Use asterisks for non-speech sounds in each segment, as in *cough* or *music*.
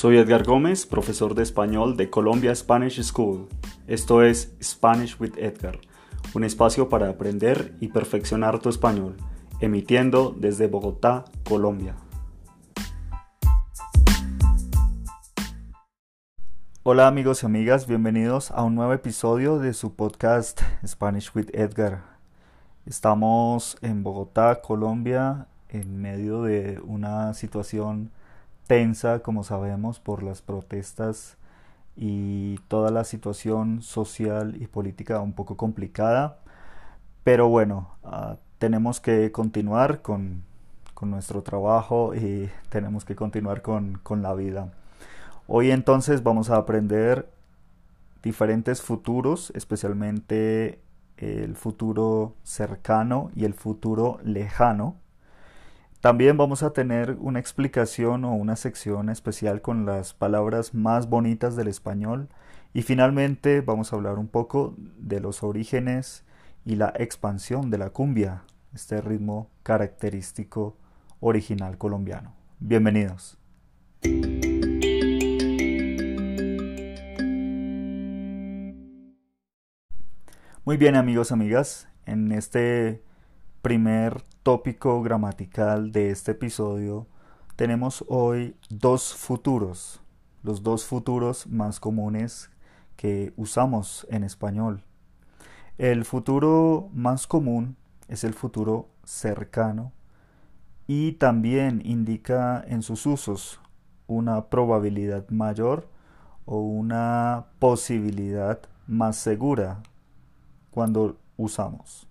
Soy Edgar Gómez, profesor de español de Colombia Spanish School. Esto es Spanish with Edgar, un espacio para aprender y perfeccionar tu español, emitiendo desde Bogotá, Colombia. Hola amigos y amigas, bienvenidos a un nuevo episodio de su podcast Spanish with Edgar. Estamos en Bogotá, Colombia, en medio de una situación tensa, como sabemos, por las protestas y toda la situación social y política un poco complicada. Pero bueno, ah, tenemos que continuar con, nuestro trabajo y tenemos que continuar con, con la vida. Hoy entonces vamos a aprender diferentes futuros, especialmente el futuro cercano y el futuro lejano también vamos a tener una explicación o una sección especial con las palabras más bonitas del español y finalmente vamos a hablar un poco de los orígenes y la expansión de la cumbia, este ritmo característico original colombiano. Bienvenidos. Muy bien amigos, amigas, en este primer tópico gramatical de este episodio, tenemos hoy dos futuros, los dos futuros más comunes que usamos en español. El futuro más común es el futuro cercano y también indica en sus usos una probabilidad mayor o una posibilidad más segura cuando usamos.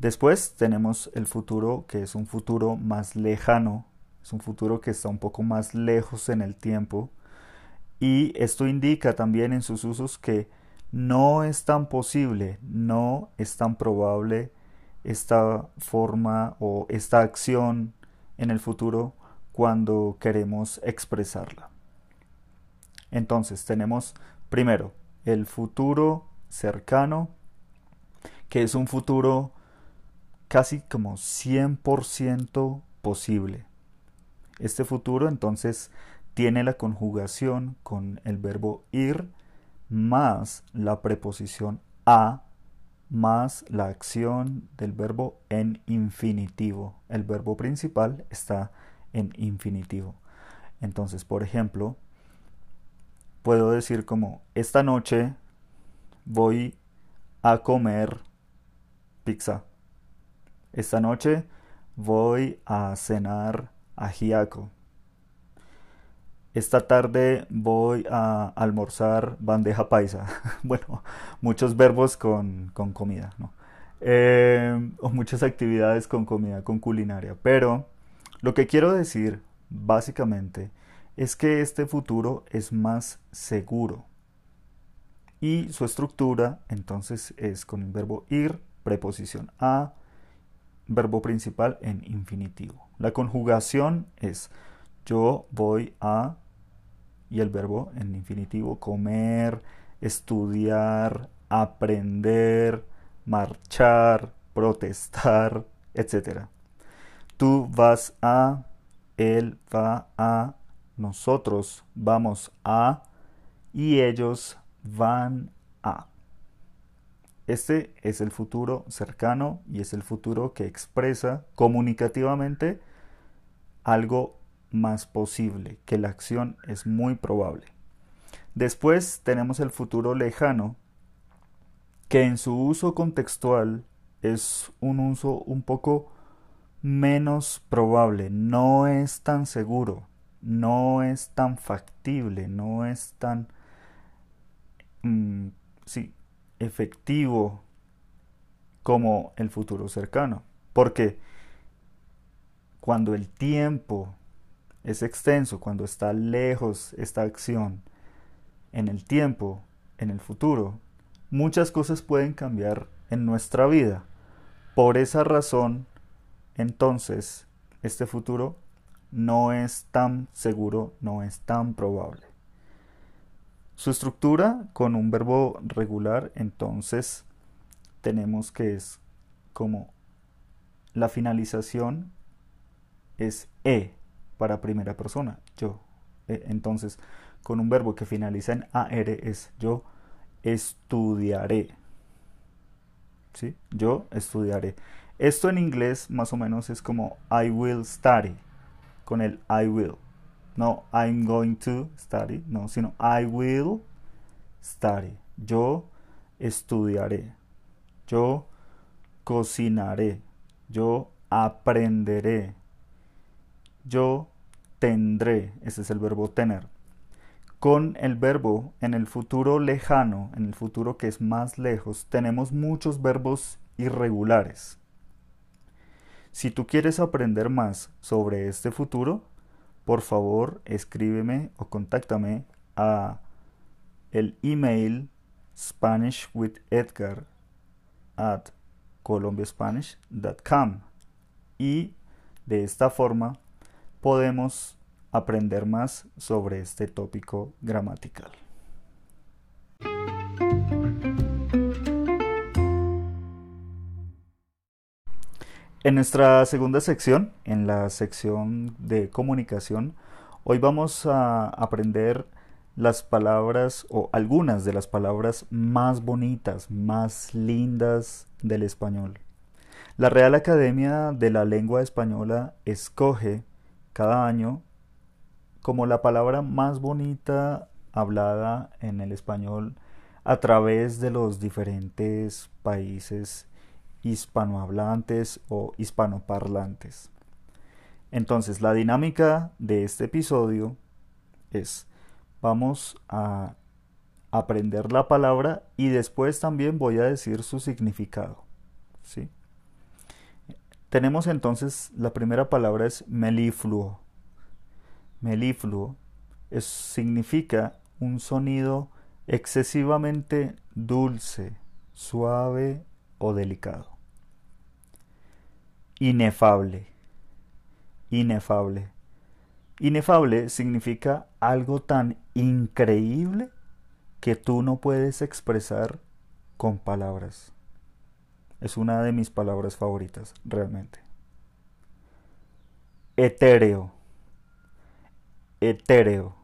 Después tenemos el futuro que es un futuro más lejano, es un futuro que está un poco más lejos en el tiempo y esto indica también en sus usos que no es tan posible, no es tan probable esta forma o esta acción en el futuro cuando queremos expresarla. Entonces tenemos primero el futuro cercano, que es un futuro casi como 100% posible. Este futuro entonces tiene la conjugación con el verbo ir más la preposición a más la acción del verbo en infinitivo. El verbo principal está en infinitivo. Entonces, por ejemplo, puedo decir como esta noche voy a comer pizza. Esta noche voy a cenar ajiaco. Esta tarde voy a almorzar bandeja paisa. *laughs* bueno, muchos verbos con, comida, ¿no? Eh, o muchas actividades con comida, con culinaria. Pero lo que quiero decir, básicamente, es que este futuro es más seguro. Y su estructura, entonces, es con el verbo ir, preposición a, verbo principal en infinitivo. La conjugación es yo voy a y el verbo en infinitivo comer, estudiar, aprender, marchar, protestar, etc. Tú vas a, él va a, nosotros vamos a y ellos van a. Este es el futuro cercano y es el futuro que expresa comunicativamente algo más posible, que la acción es muy probable. Después tenemos el futuro lejano, que en su uso contextual es un uso un poco menos probable, no es tan seguro, no es tan factible, no es tan... Mm, sí, efectivo como el futuro cercano. Porque cuando el tiempo es extenso, cuando está lejos esta acción en el tiempo, en el futuro, muchas cosas pueden cambiar en nuestra vida. Por esa razón, entonces, este futuro no es tan seguro, no es tan probable. Su estructura con un verbo regular, entonces tenemos que es como la finalización es e para primera persona, yo, Eh, entonces, con un verbo que finaliza en AR es yo estudiaré. ¿Sí? Yo estudiaré. Esto en inglés más o menos es como I will study, con el I will. No I'm going to study, no, sino I will study. Yo estudiaré. Yo cocinaré. Yo aprenderé. Yo tendré. Ese es el verbo tener. Con el verbo en el futuro lejano, en el futuro que es más lejos, tenemos muchos verbos irregulares. Si tú quieres aprender más sobre este futuro, por favor escríbeme o contáctame a el email SpanishWithEdgar at colombiaspanish.com y de esta forma podemos aprender más sobre este tópico gramatical. En nuestra segunda sección, en la sección de comunicación, hoy vamos a aprender las palabras o algunas de las palabras más bonitas, más lindas del español. La Real Academia de la Lengua Española escoge cada año como la palabra más bonita hablada en el español a través de los diferentes países hispanohablantes o hispanoparlantes. Entonces, la dinámica de este episodio es, vamos a aprender la palabra y después también voy a decir su significado. ¿sí? Tenemos entonces, la primera palabra es melifluo melifluo significa un sonido excesivamente dulce, suave o delicado. Inefable. Inefable. Inefable significa algo tan increíble que tú no puedes expresar con palabras. Es una de mis palabras favoritas, realmente. Etéreo etéreo.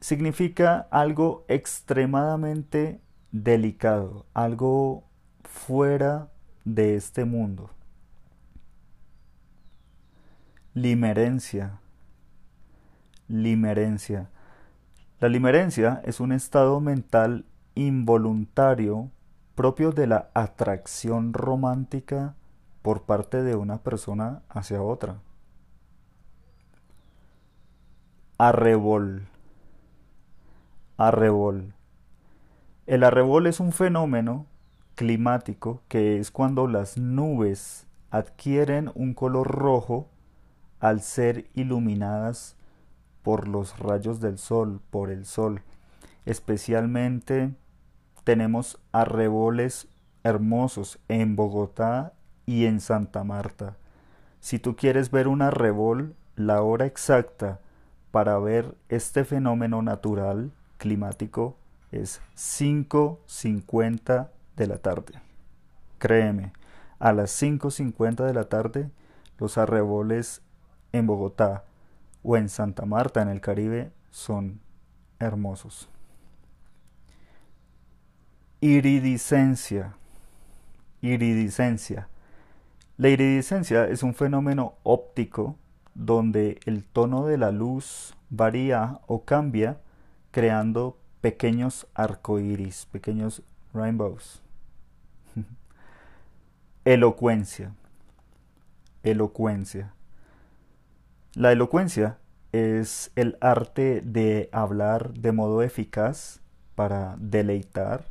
Significa algo extremadamente delicado, algo fuera de este mundo. Limerencia. Limerencia. La limerencia es un estado mental involuntario propio de la atracción romántica por parte de una persona hacia otra. Arrebol. Arrebol. El arrebol es un fenómeno climático que es cuando las nubes adquieren un color rojo al ser iluminadas por los rayos del sol, por el sol. Especialmente tenemos arreboles hermosos en Bogotá y en Santa Marta. Si tú quieres ver un arrebol, la hora exacta para ver este fenómeno natural climático es 5.50 de la tarde. Créeme, a las 5.50 de la tarde los arreboles en Bogotá o en Santa Marta en el Caribe son hermosos. Iridiscencia. Iridiscencia. La iridiscencia es un fenómeno óptico donde el tono de la luz varía o cambia creando pequeños arcoíris, pequeños rainbows. *laughs* elocuencia. Elocuencia. La elocuencia es el arte de hablar de modo eficaz para deleitar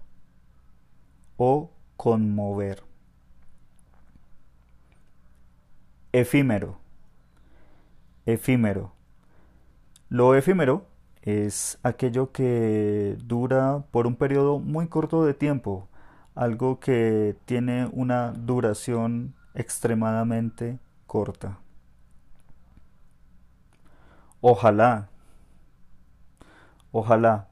o conmover. Efímero efímero. Lo efímero es aquello que dura por un periodo muy corto de tiempo, algo que tiene una duración extremadamente corta. Ojalá, ojalá.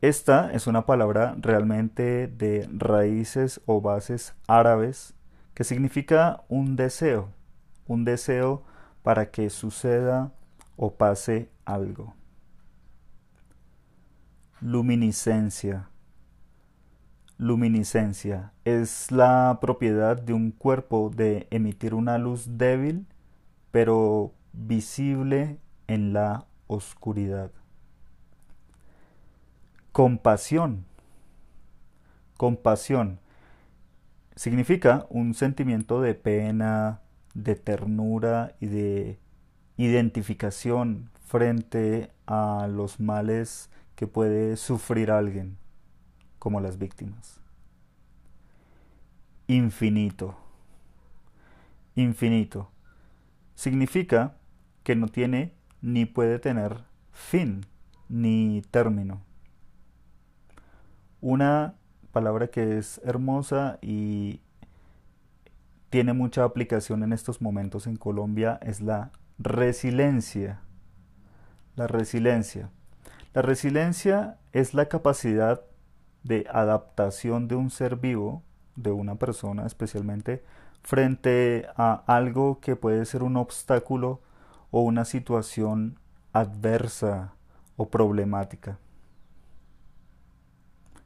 Esta es una palabra realmente de raíces o bases árabes que significa un deseo, un deseo para que suceda o pase algo. Luminiscencia. Luminiscencia es la propiedad de un cuerpo de emitir una luz débil pero visible en la oscuridad. Compasión. Compasión significa un sentimiento de pena, de ternura y de identificación frente a los males que puede sufrir alguien, como las víctimas. Infinito. Infinito. Significa que no tiene ni puede tener fin ni término. Una palabra que es hermosa y tiene mucha aplicación en estos momentos en Colombia es la resiliencia. La resiliencia. La resiliencia es la capacidad de adaptación de un ser vivo, de una persona especialmente, frente a algo que puede ser un obstáculo o una situación adversa o problemática.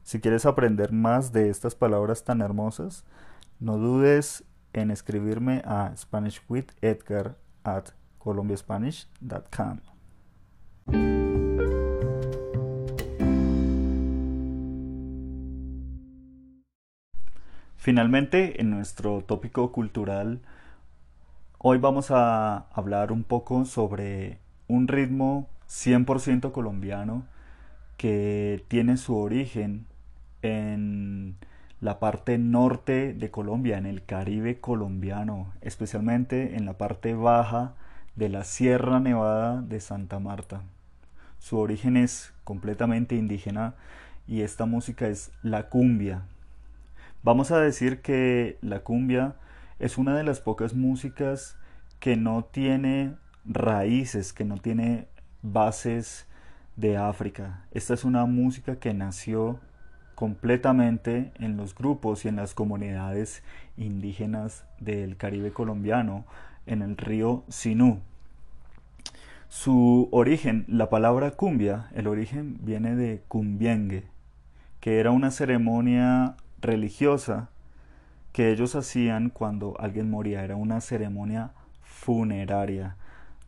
Si quieres aprender más de estas palabras tan hermosas, no dudes en escribirme a SpanishWithEdgar at colombiaspanish.com. Finalmente, en nuestro tópico cultural, hoy vamos a hablar un poco sobre un ritmo 100% colombiano que tiene su origen en la parte norte de Colombia, en el Caribe colombiano, especialmente en la parte baja de la Sierra Nevada de Santa Marta. Su origen es completamente indígena y esta música es la cumbia. Vamos a decir que la cumbia es una de las pocas músicas que no tiene raíces, que no tiene bases de África. Esta es una música que nació completamente en los grupos y en las comunidades indígenas del Caribe colombiano, en el río Sinú. Su origen, la palabra cumbia, el origen viene de cumbiengue, que era una ceremonia religiosa que ellos hacían cuando alguien moría, era una ceremonia funeraria.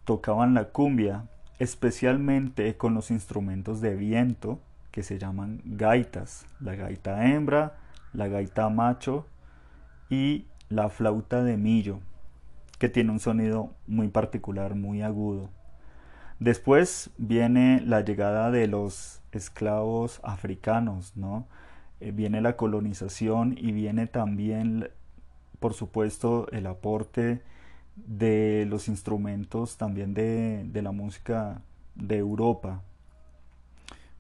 Tocaban la cumbia especialmente con los instrumentos de viento que se llaman gaitas, la gaita hembra, la gaita macho y la flauta de millo, que tiene un sonido muy particular, muy agudo. Después viene la llegada de los esclavos africanos, ¿no? Eh, viene la colonización y viene también, por supuesto, el aporte de los instrumentos también de, de la música de Europa.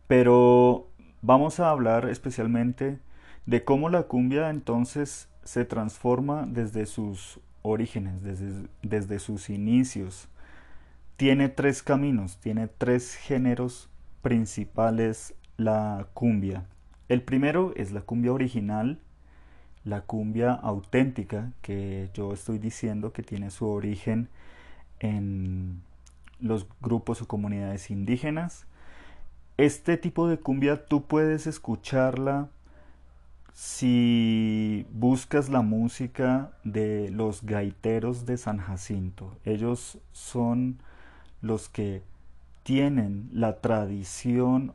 Pero vamos a hablar especialmente de cómo la cumbia entonces se transforma desde sus orígenes, desde, desde sus inicios. Tiene tres caminos, tiene tres géneros principales la cumbia. El primero es la cumbia original, la cumbia auténtica, que yo estoy diciendo que tiene su origen en los grupos o comunidades indígenas. Este tipo de cumbia tú puedes escucharla si buscas la música de los gaiteros de San Jacinto. Ellos son los que tienen la tradición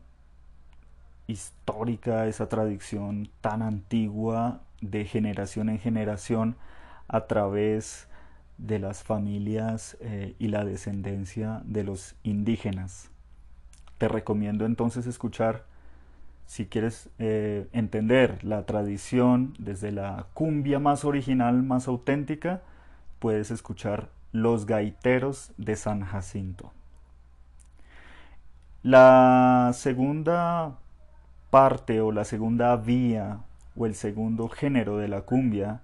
histórica, esa tradición tan antigua de generación en generación a través de las familias eh, y la descendencia de los indígenas. Te recomiendo entonces escuchar, si quieres eh, entender la tradición desde la cumbia más original, más auténtica, puedes escuchar Los Gaiteros de San Jacinto. La segunda parte o la segunda vía o el segundo género de la cumbia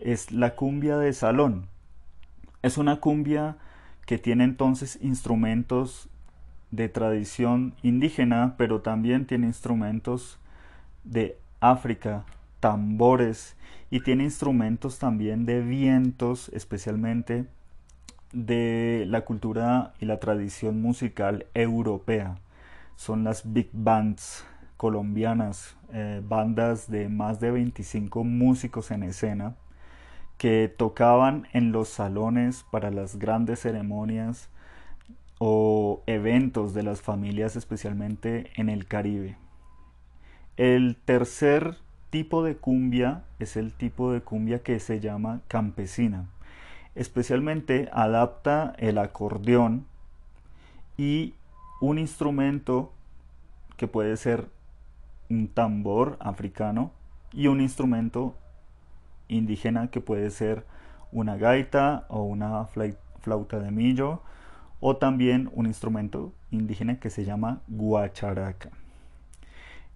es la cumbia de salón. Es una cumbia que tiene entonces instrumentos de tradición indígena, pero también tiene instrumentos de África, tambores y tiene instrumentos también de vientos, especialmente de la cultura y la tradición musical europea. Son las big bands colombianas, eh, bandas de más de 25 músicos en escena que tocaban en los salones para las grandes ceremonias o eventos de las familias, especialmente en el Caribe. El tercer tipo de cumbia es el tipo de cumbia que se llama campesina. Especialmente adapta el acordeón y un instrumento que puede ser un tambor africano y un instrumento indígena que puede ser una gaita o una flauta de millo o también un instrumento indígena que se llama guacharaca.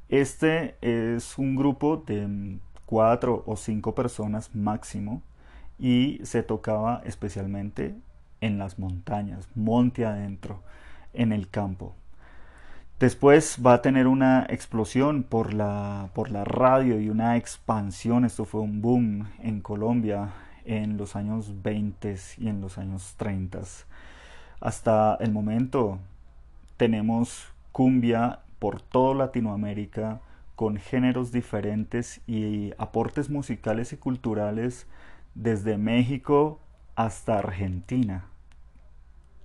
Este es un grupo de cuatro o cinco personas máximo y se tocaba especialmente en las montañas, monte adentro, en el campo. Después va a tener una explosión por la, por la radio y una expansión. Esto fue un boom en Colombia en los años 20 y en los años 30. Hasta el momento tenemos cumbia por toda Latinoamérica con géneros diferentes y aportes musicales y culturales desde México hasta Argentina.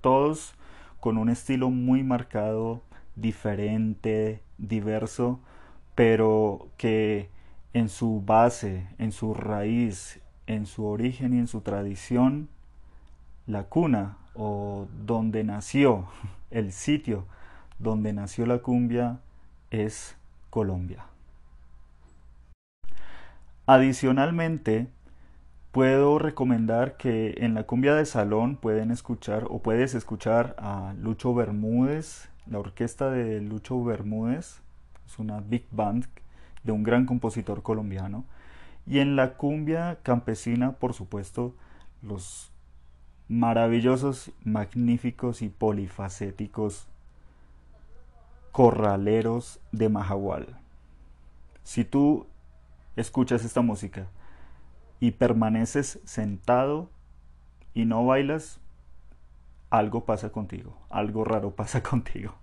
Todos con un estilo muy marcado, diferente, diverso, pero que en su base, en su raíz, en su origen y en su tradición, la cuna o donde nació, *laughs* el sitio donde nació la cumbia es Colombia. Adicionalmente, puedo recomendar que en la cumbia de salón pueden escuchar o puedes escuchar a Lucho Bermúdez, la orquesta de Lucho Bermúdez, es una big band de un gran compositor colombiano. Y en la cumbia campesina, por supuesto, los maravillosos, magníficos y polifacéticos corraleros de Mahahual. Si tú escuchas esta música y permaneces sentado y no bailas, algo pasa contigo, algo raro pasa *laughs* contigo.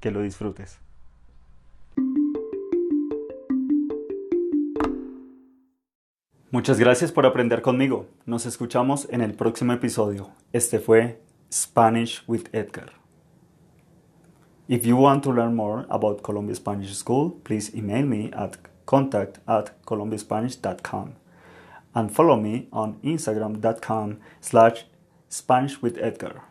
Que lo disfrutes. Muchas gracias por aprender conmigo. Nos escuchamos en el próximo episodio. Este fue Spanish with Edgar. If you want to learn more about Columbia Spanish School, please email me at contact at columbiaspanish.com and follow me on instagram.com slash Spanish with Edgar.